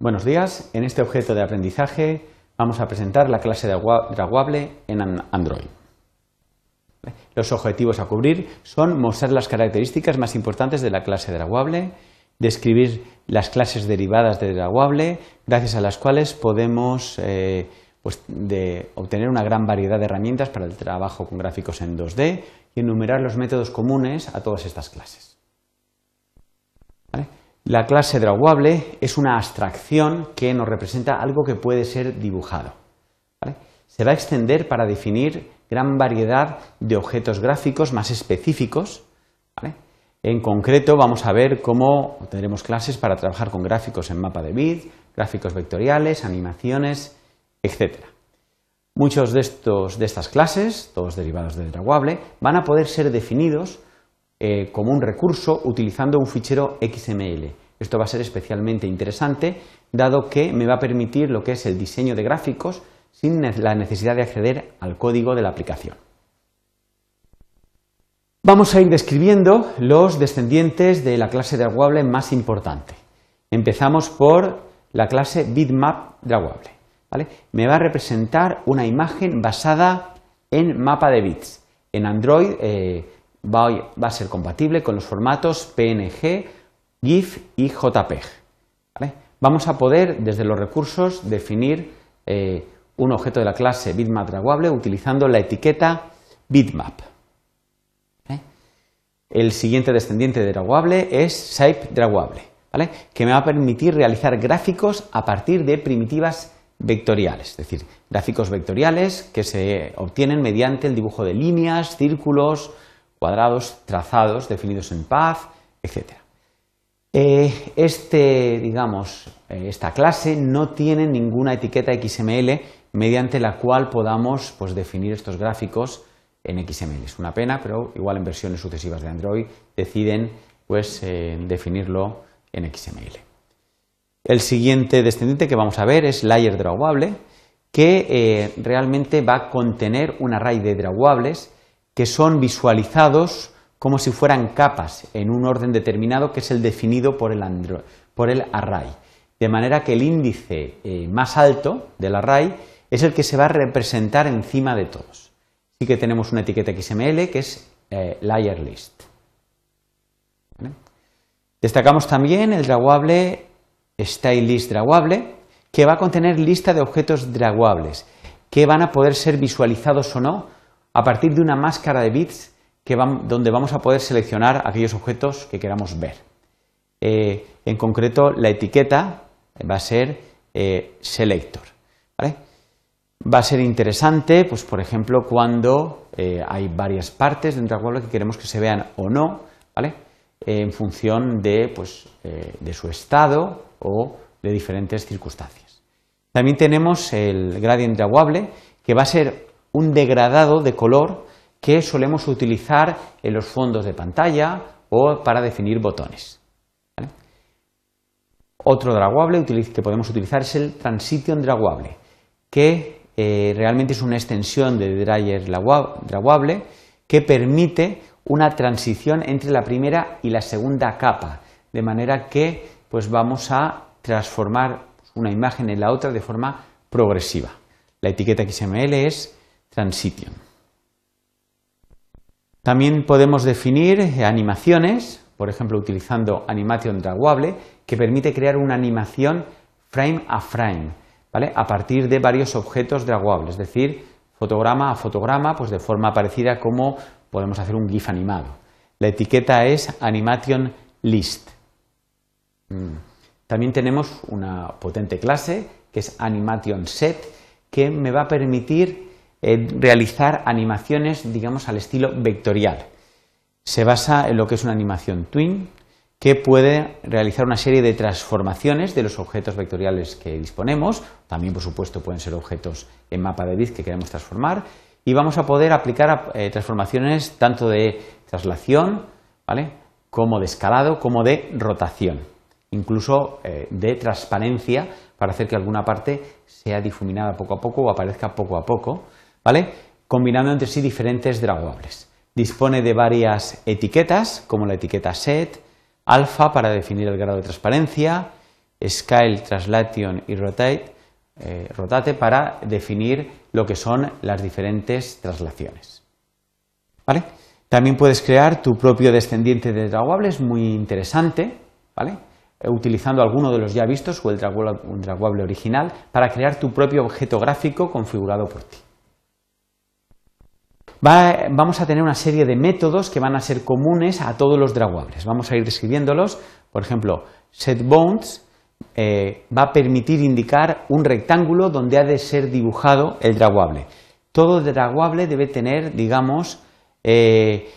Buenos días. En este objeto de aprendizaje vamos a presentar la clase de Draguable en Android. Los objetivos a cubrir son mostrar las características más importantes de la clase Draguable, describir las clases derivadas de Draguable, gracias a las cuales podemos eh, pues, obtener una gran variedad de herramientas para el trabajo con gráficos en 2D y enumerar los métodos comunes a todas estas clases. La clase drawable es una abstracción que nos representa algo que puede ser dibujado. Se va a extender para definir gran variedad de objetos gráficos más específicos. En concreto, vamos a ver cómo tendremos clases para trabajar con gráficos en mapa de bit, gráficos vectoriales, animaciones, etc. Muchos de, estos, de estas clases, todos derivados de drawable, van a poder ser definidos eh, como un recurso utilizando un fichero XML. Esto va a ser especialmente interesante dado que me va a permitir lo que es el diseño de gráficos sin la necesidad de acceder al código de la aplicación. Vamos a ir describiendo los descendientes de la clase drawable más importante. Empezamos por la clase bitmap drawable. Me va a representar una imagen basada en mapa de bits. En Android eh, va, a ser compatible con los formatos PNG, GIF y JPEG. Vamos a poder, desde los recursos, definir eh, un objeto de la clase bitmap drawable utilizando la etiqueta bitmap. El siguiente descendiente de drawable es shape drawable, que me va a permitir realizar gráficos a partir de primitivas vectoriales, es decir, gráficos vectoriales que se obtienen mediante el dibujo de líneas, círculos, cuadrados trazados definidos en path, etc. Eh, este, digamos, eh, esta clase no tiene ninguna etiqueta XML mediante la cual podamos pues, definir estos gráficos en XML. Es una pena, pero igual en versiones sucesivas de Android deciden pues, eh, definirlo en XML. El siguiente descendiente que vamos a ver es layer drawable, que realmente va a contener un array de drawables que son visualizados como si fueran capas en un orden determinado que es el definido por el, array. De manera que el índice eh, más alto del array es el que se va a representar encima de todos. Así que tenemos una etiqueta XML que es eh, layer list. Destacamos también el drawable stylelist drawable que va a contener lista de objetos drawables que van a poder ser visualizados o no a partir de una máscara de bits donde vamos a poder seleccionar aquellos objetos que queramos ver. Eh, en concreto, la etiqueta va a ser eh, selector. Va a ser interesante, pues, por ejemplo, cuando eh, hay varias partes dentro de la que queremos que se vean o no, en función de, pues, de su estado o de diferentes circunstancias. También tenemos el gradient drawable, que va a ser un degradado de color que solemos utilizar en los fondos de pantalla o para definir botones. Otro draguable que podemos utilizar es el Transition Draguable, que eh, realmente es una extensión de Dryer Draguable que permite una transición entre la primera y la segunda capa, de manera que pues vamos a transformar una imagen en la otra de forma progresiva. La etiqueta XML es transition. También podemos definir animaciones, por ejemplo, utilizando Animation Draguable, que permite crear una animación frame a frame, ¿vale? a partir de varios objetos draguables, es decir, fotograma a fotograma, pues de forma parecida como podemos hacer un GIF animado. La etiqueta es Animation List. Mm. También tenemos una potente clase que es Animation Set, que me va a permitir eh, realizar animaciones, digamos, al estilo vectorial. Se basa en lo que es una animación twin, que puede realizar una serie de transformaciones de los objetos vectoriales que disponemos. También, por supuesto, pueden ser objetos en mapa de bit que queremos transformar. Y vamos a poder aplicar eh, transformaciones tanto de traslación, ¿vale? como de escalado, como de rotación. Incluso eh, de transparencia para hacer que alguna parte sea difuminada poco a poco o aparezca poco a poco. ¿Vale? Combinando entre sí diferentes draguables. Dispone de varias etiquetas, como la etiqueta set, alfa para definir el grado de transparencia, Scale, Translation y Rotate, eh, rotate para definir lo que son las diferentes traslaciones. ¿Vale? También puedes crear tu propio descendiente de draguable, es muy interesante, ¿vale? Eh, utilizando alguno de los ya vistos o el draguable original para crear tu propio objeto gráfico configurado por ti. Vamos a tener una serie de métodos que van a ser comunes a todos los draguables. Vamos a ir describiéndolos. Por ejemplo, setBounds eh, va a permitir indicar un rectángulo donde ha de ser dibujado el draguable. Todo draguable debe tener, digamos, eh,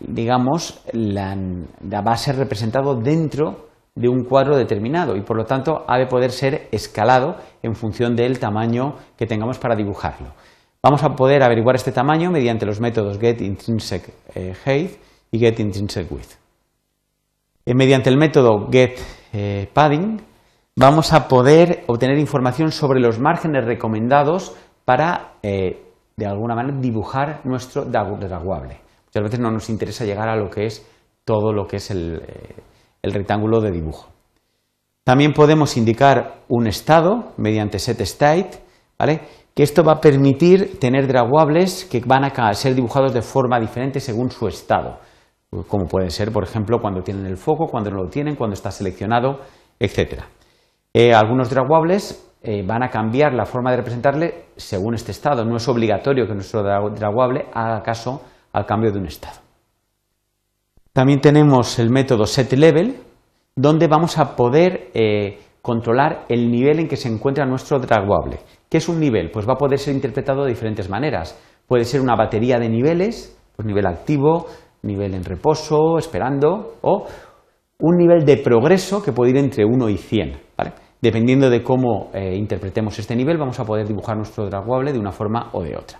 digamos va a ser representado dentro de un cuadro determinado y por lo tanto ha de poder ser escalado en función del tamaño que tengamos para dibujarlo. Vamos a poder averiguar este tamaño mediante los métodos getIntrinsic eh, y getIntrinsic mediante el método getPadding vamos a poder obtener información sobre los márgenes recomendados para, eh, de alguna manera, dibujar nuestro draguable. Muchas veces no nos interesa llegar a lo que es todo lo que es el, eh, el rectángulo de dibujo. También podemos indicar un estado mediante setState, ¿vale? Que esto va a permitir tener draguables que van a ser dibujados de forma diferente según su estado, como pueden ser, por ejemplo, cuando tienen el foco, cuando no lo tienen, cuando está seleccionado, etcétera. Eh, algunos draguables eh, van a cambiar la forma de representarle según este estado. No es obligatorio que nuestro draguable haga caso al cambio de un estado. También tenemos el método setLevel, donde vamos a poder eh, controlar el nivel en que se encuentra nuestro draguable. ¿Qué es un nivel? Pues va a poder ser interpretado de diferentes maneras. Puede ser una batería de niveles, pues nivel activo, nivel en reposo, esperando, o un nivel de progreso que puede ir entre 1 y 100. ¿vale? Dependiendo de cómo eh, interpretemos este nivel, vamos a poder dibujar nuestro draguable de una forma o de otra.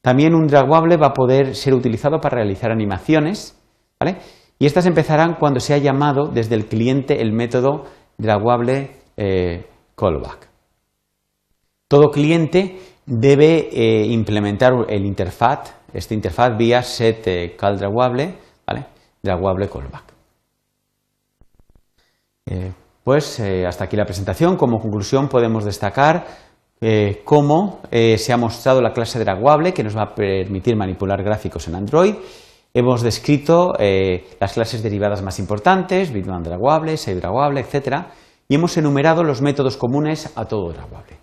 También un draguable va a poder ser utilizado para realizar animaciones, ¿vale? Y estas empezarán cuando se ha llamado desde el cliente el método draguable eh, callback. Todo cliente debe eh, implementar el interfaz, este interfaz vía set call draguable, ¿vale? callback. Pues eh, hasta aquí la presentación. Como conclusión podemos destacar eh, cómo eh, se ha mostrado la clase draguable que nos va a permitir manipular gráficos en Android. Hemos descrito las clases derivadas más importantes, bitman draguable, save draguable, etc. Y hemos enumerado los métodos comunes a todo draguable.